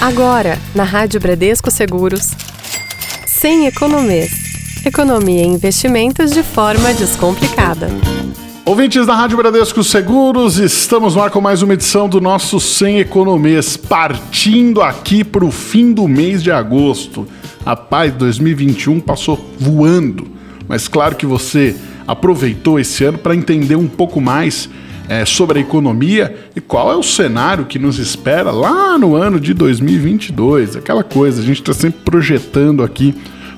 Agora, na Rádio Bradesco Seguros. Sem economês. Economia e investimentos de forma descomplicada. Ouvintes da Rádio Bradesco Seguros, estamos lá com mais uma edição do nosso Sem Economês, partindo aqui para o fim do mês de agosto. Rapaz, 2021 passou voando, mas claro que você aproveitou esse ano para entender um pouco mais é, sobre a economia e qual é o cenário que nos espera lá no ano de 2022. Aquela coisa, a gente está sempre projetando aqui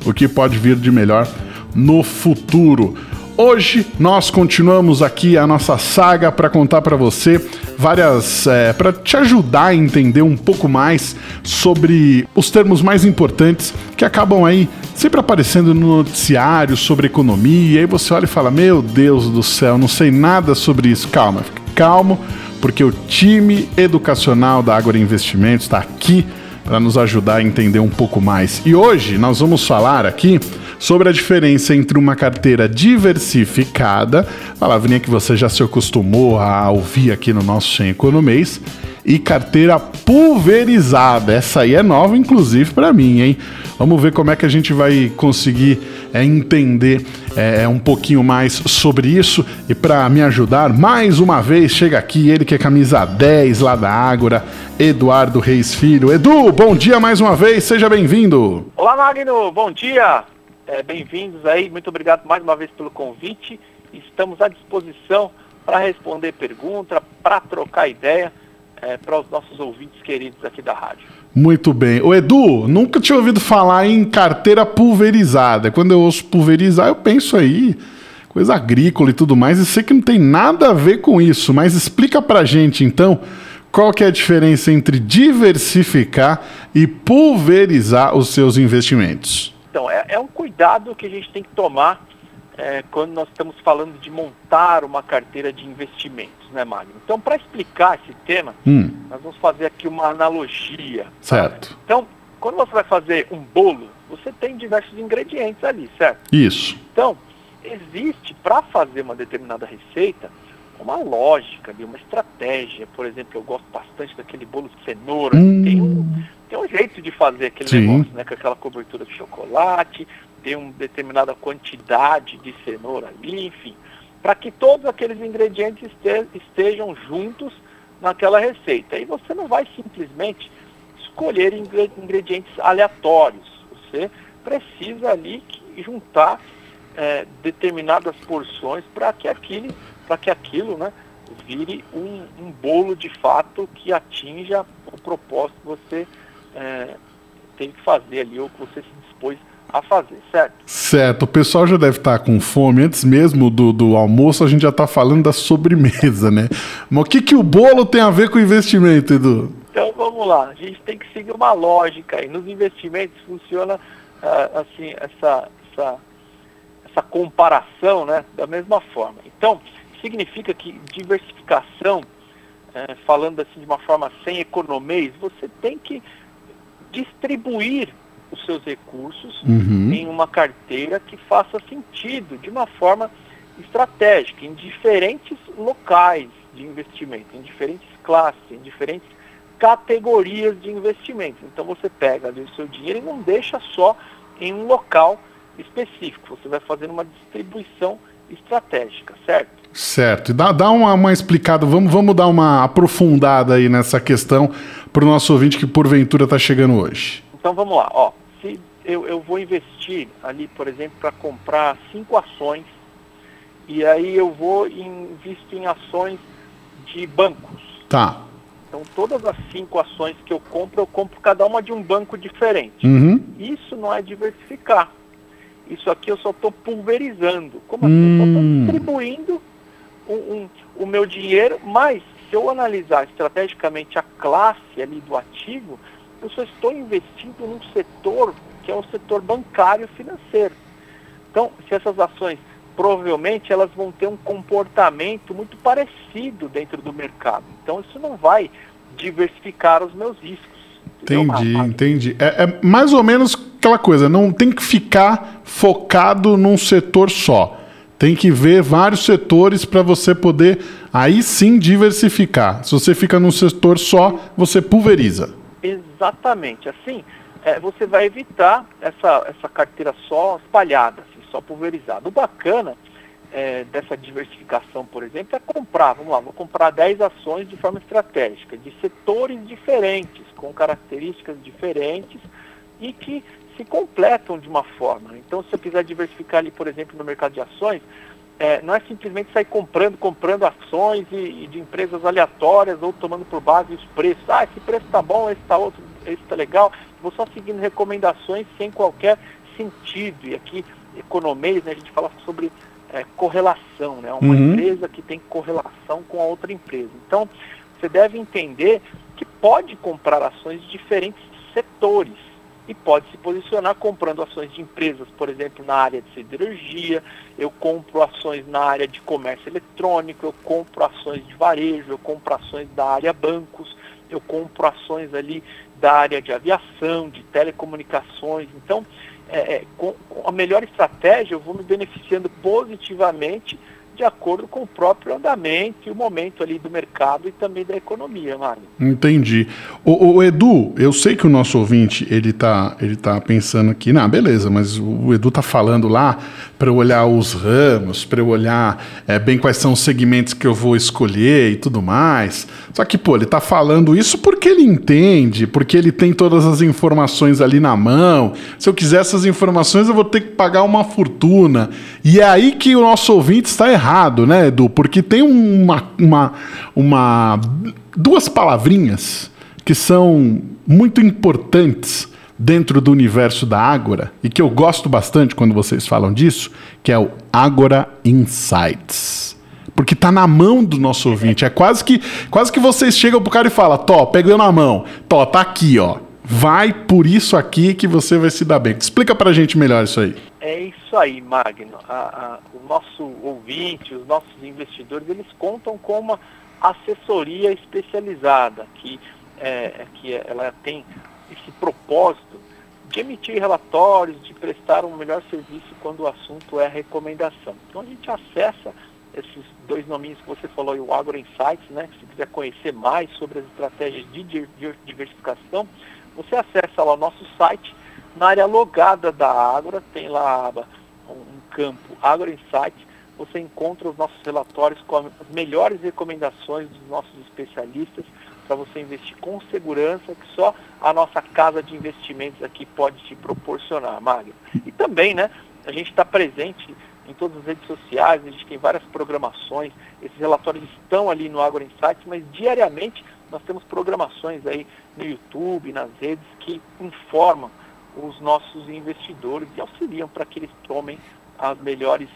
o que pode vir de melhor no futuro. Hoje nós continuamos aqui a nossa saga para contar para você várias é, para te ajudar a entender um pouco mais sobre os termos mais importantes que acabam aí sempre aparecendo no noticiário sobre economia. E aí você olha e fala: Meu Deus do céu, não sei nada sobre isso. Calma, fique calmo, porque o time educacional da Água Investimentos está aqui para nos ajudar a entender um pouco mais. E hoje nós vamos falar aqui sobre a diferença entre uma carteira diversificada, palavrinha que você já se acostumou a ouvir aqui no nosso Sem Economês, e carteira pulverizada. Essa aí é nova, inclusive, para mim, hein? Vamos ver como é que a gente vai conseguir é, entender é, um pouquinho mais sobre isso. E para me ajudar, mais uma vez, chega aqui ele que é camisa 10 lá da Ágora, Eduardo Reis Filho. Edu, bom dia mais uma vez, seja bem-vindo. Olá, Magno, bom dia. É, Bem-vindos aí, muito obrigado mais uma vez pelo convite. Estamos à disposição para responder perguntas, para trocar ideia é, para os nossos ouvintes queridos aqui da rádio. Muito bem. O Edu, nunca tinha ouvido falar em carteira pulverizada. Quando eu ouço pulverizar, eu penso aí coisa agrícola e tudo mais, e sei que não tem nada a ver com isso, mas explica pra gente então qual que é a diferença entre diversificar e pulverizar os seus investimentos. Então, é, é um cuidado que a gente tem que tomar é, quando nós estamos falando de montar uma carteira de investimentos, né, Magno? Então, para explicar esse tema, Hum, nós vamos fazer aqui uma analogia. tá? certo. Então, quando você vai fazer um bolo, você tem diversos ingredientes ali, certo? Isso. Então, existe para fazer uma determinada receita uma lógica uma estratégia. Por exemplo, eu gosto bastante daquele bolo de cenoura. Hum. Tem, um, tem um jeito de fazer aquele Sim. negócio, né? Com aquela cobertura de chocolate, tem uma determinada quantidade de cenoura ali, enfim. Para que todos aqueles ingredientes este- estejam juntos naquela receita. E você não vai simplesmente escolher ingre- ingredientes aleatórios. Você precisa ali juntar eh, determinadas porções para que aquele, para que aquilo, né, vire um, um bolo de fato que atinja o propósito que você eh, tem que fazer ali ou que você se dispôs a fazer, certo? Certo, o pessoal já deve estar com fome. Antes mesmo do, do almoço, a gente já está falando da sobremesa, né? Mas o que, que o bolo tem a ver com investimento, Edu? Então vamos lá, a gente tem que seguir uma lógica aí. Nos investimentos funciona ah, assim essa, essa, essa comparação né, da mesma forma. Então, significa que diversificação, eh, falando assim de uma forma sem economês, você tem que distribuir os seus recursos Uhum. em uma carteira que faça sentido de uma forma estratégica, em diferentes locais de investimento, em diferentes classes, em diferentes categorias de investimento. Então você pega ali o seu dinheiro e não deixa só em um local específico. Você vai fazendo uma distribuição estratégica, certo? Certo. E dá, dá uma, uma explicada, vamos, vamos dar uma aprofundada aí nessa questão para o nosso ouvinte que porventura está chegando hoje. Então vamos lá, ó. Se eu, eu vou investir ali, por exemplo, para comprar cinco ações, e aí eu vou invisto em ações de bancos. Tá. Então todas as cinco ações que eu compro, eu compro cada uma de um banco diferente. Uhum. Isso não é diversificar. Isso aqui eu só estou pulverizando. Como assim? Eu só estou Hum. distribuindo um- um- o meu dinheiro, mas se eu analisar estrategicamente a classe ali do ativo, eu só estou investindo num setor que é o setor bancário financeiro. Então, se essas ações, provavelmente elas vão ter um comportamento muito parecido dentro do mercado. Então, isso não vai diversificar os meus riscos. Entendi, entendi. É, é mais ou menos aquela coisa, não tem que ficar focado num setor só. Tem que ver vários setores para você poder aí sim diversificar. Se você fica num setor só, você pulveriza. Exatamente. Assim, é, você vai evitar essa, essa carteira só espalhada, assim, só pulverizada. O bacana é, dessa diversificação, por exemplo, é comprar, vamos lá, vou comprar 10 ações de forma estratégica, de setores diferentes, com características diferentes e que se completam de uma forma. Então, se eu quiser diversificar ali, por exemplo, no mercado de ações, é, não é simplesmente sair comprando, comprando ações e, e, de empresas aleatórias ou tomando por base os preços. Ah, esse preço está bom, esse está outro, esse está legal. Vou só seguindo recomendações sem qualquer sentido. E aqui, economês, né, a gente fala sobre é, correlação, né? Uma uhum. empresa que tem correlação com a outra empresa. Então, você deve entender que pode comprar ações de diferentes setores e pode se posicionar comprando ações de empresas, por exemplo, na área de siderurgia, eu compro ações na área de comércio eletrônico, eu compro ações de varejo, eu compro ações da área bancos, eu compro ações ali da área de aviação, de telecomunicações. Então, é, é, com, com a melhor estratégia, eu vou me beneficiando positivamente de acordo com o próprio andamento e o momento ali do mercado e também da economia, Mário. Entendi. O, o, Edu, eu sei que o nosso ouvinte, ele tá, ele tá pensando aqui, não, beleza, mas o Edu tá falando lá para eu olhar os ramos, para eu olhar é, bem quais são os segmentos que eu vou escolher e tudo mais. Só que, pô, ele tá falando isso porque ele entende, porque ele tem todas as informações ali na mão. Se eu quiser essas informações, eu vou ter que pagar uma fortuna. E é aí que o nosso ouvinte está errado, né, Edu? Porque tem uma, uma, uma duas palavrinhas que são muito importantes dentro do universo da Ágora e que eu gosto bastante quando vocês falam disso, que é o Ágora Insights. Porque tá na mão do nosso ouvinte. É quase que quase que vocês chegam pro cara e falam: Tó, pega na mão. Tó, tá aqui, ó. Vai por isso aqui que você vai se dar bem. Explica pra gente melhor isso aí. É isso aí, Magno. A, a, o nosso ouvinte, os nossos investidores, eles contam com uma assessoria especializada que, é, que ela tem esse propósito de emitir relatórios, de prestar um melhor serviço quando o assunto é recomendação. Então a gente acessa esses dois nominhos que você falou, o Agro Insights, né? Se quiser conhecer mais sobre as estratégias de diversificação, você acessa lá o nosso site, na área logada da Agro, tem lá a aba, um campo Agro Insights, você encontra os nossos relatórios com as melhores recomendações dos nossos especialistas para você investir com segurança que só a nossa casa de investimentos aqui pode te proporcionar, Mário. E também, né, a gente está presente em todas as redes sociais, a gente tem várias programações, esses relatórios estão ali no Agro Insights, mas diariamente nós temos programações aí no YouTube, nas redes, que informam os nossos investidores e auxiliam para que eles tomem as melhores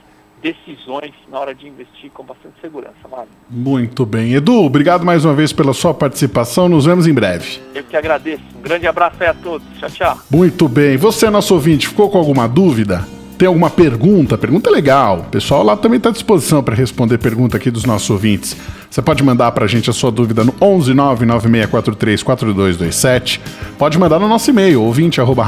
decisões na hora de investir com bastante segurança, Mário. Muito bem. Edu, obrigado mais uma vez pela sua participação. Nos vemos em breve. Eu que agradeço. Um grande abraço aí a todos. Tchau, tchau. Muito bem. Você, nosso ouvinte, ficou com alguma dúvida? Tem alguma pergunta? Pergunta legal. O pessoal lá também está à disposição para responder pergunta aqui dos nossos ouvintes. Você pode mandar para a gente a sua dúvida no 11 99643 4227. Pode mandar no nosso e-mail, ouvinte arroba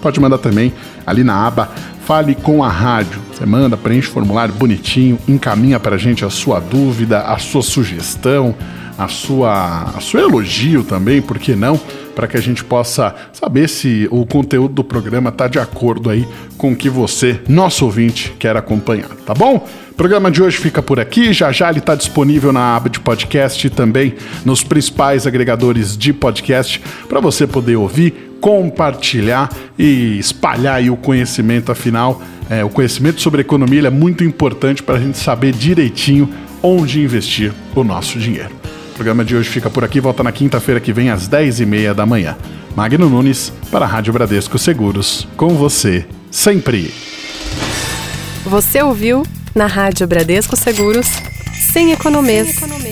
Pode mandar também ali na aba Fale com a Rádio. Você manda, preenche o formulário bonitinho, encaminha para a gente a sua dúvida, a sua sugestão, a sua, a seu elogio também, por que não? Para que a gente possa saber se o conteúdo do programa está de acordo aí com o que você, nosso ouvinte, quer acompanhar, tá bom? O programa de hoje fica por aqui. Já já ele está disponível na aba de podcast e também nos principais agregadores de podcast para você poder ouvir compartilhar e espalhar o conhecimento, afinal, é, o conhecimento sobre economia é muito importante para a gente saber direitinho onde investir o nosso dinheiro. O programa de hoje fica por aqui, volta na quinta-feira que vem às 10h30 da manhã. Magno Nunes, para a Rádio Bradesco Seguros, com você sempre. Você ouviu na Rádio Bradesco Seguros, sem economês. Sem economês.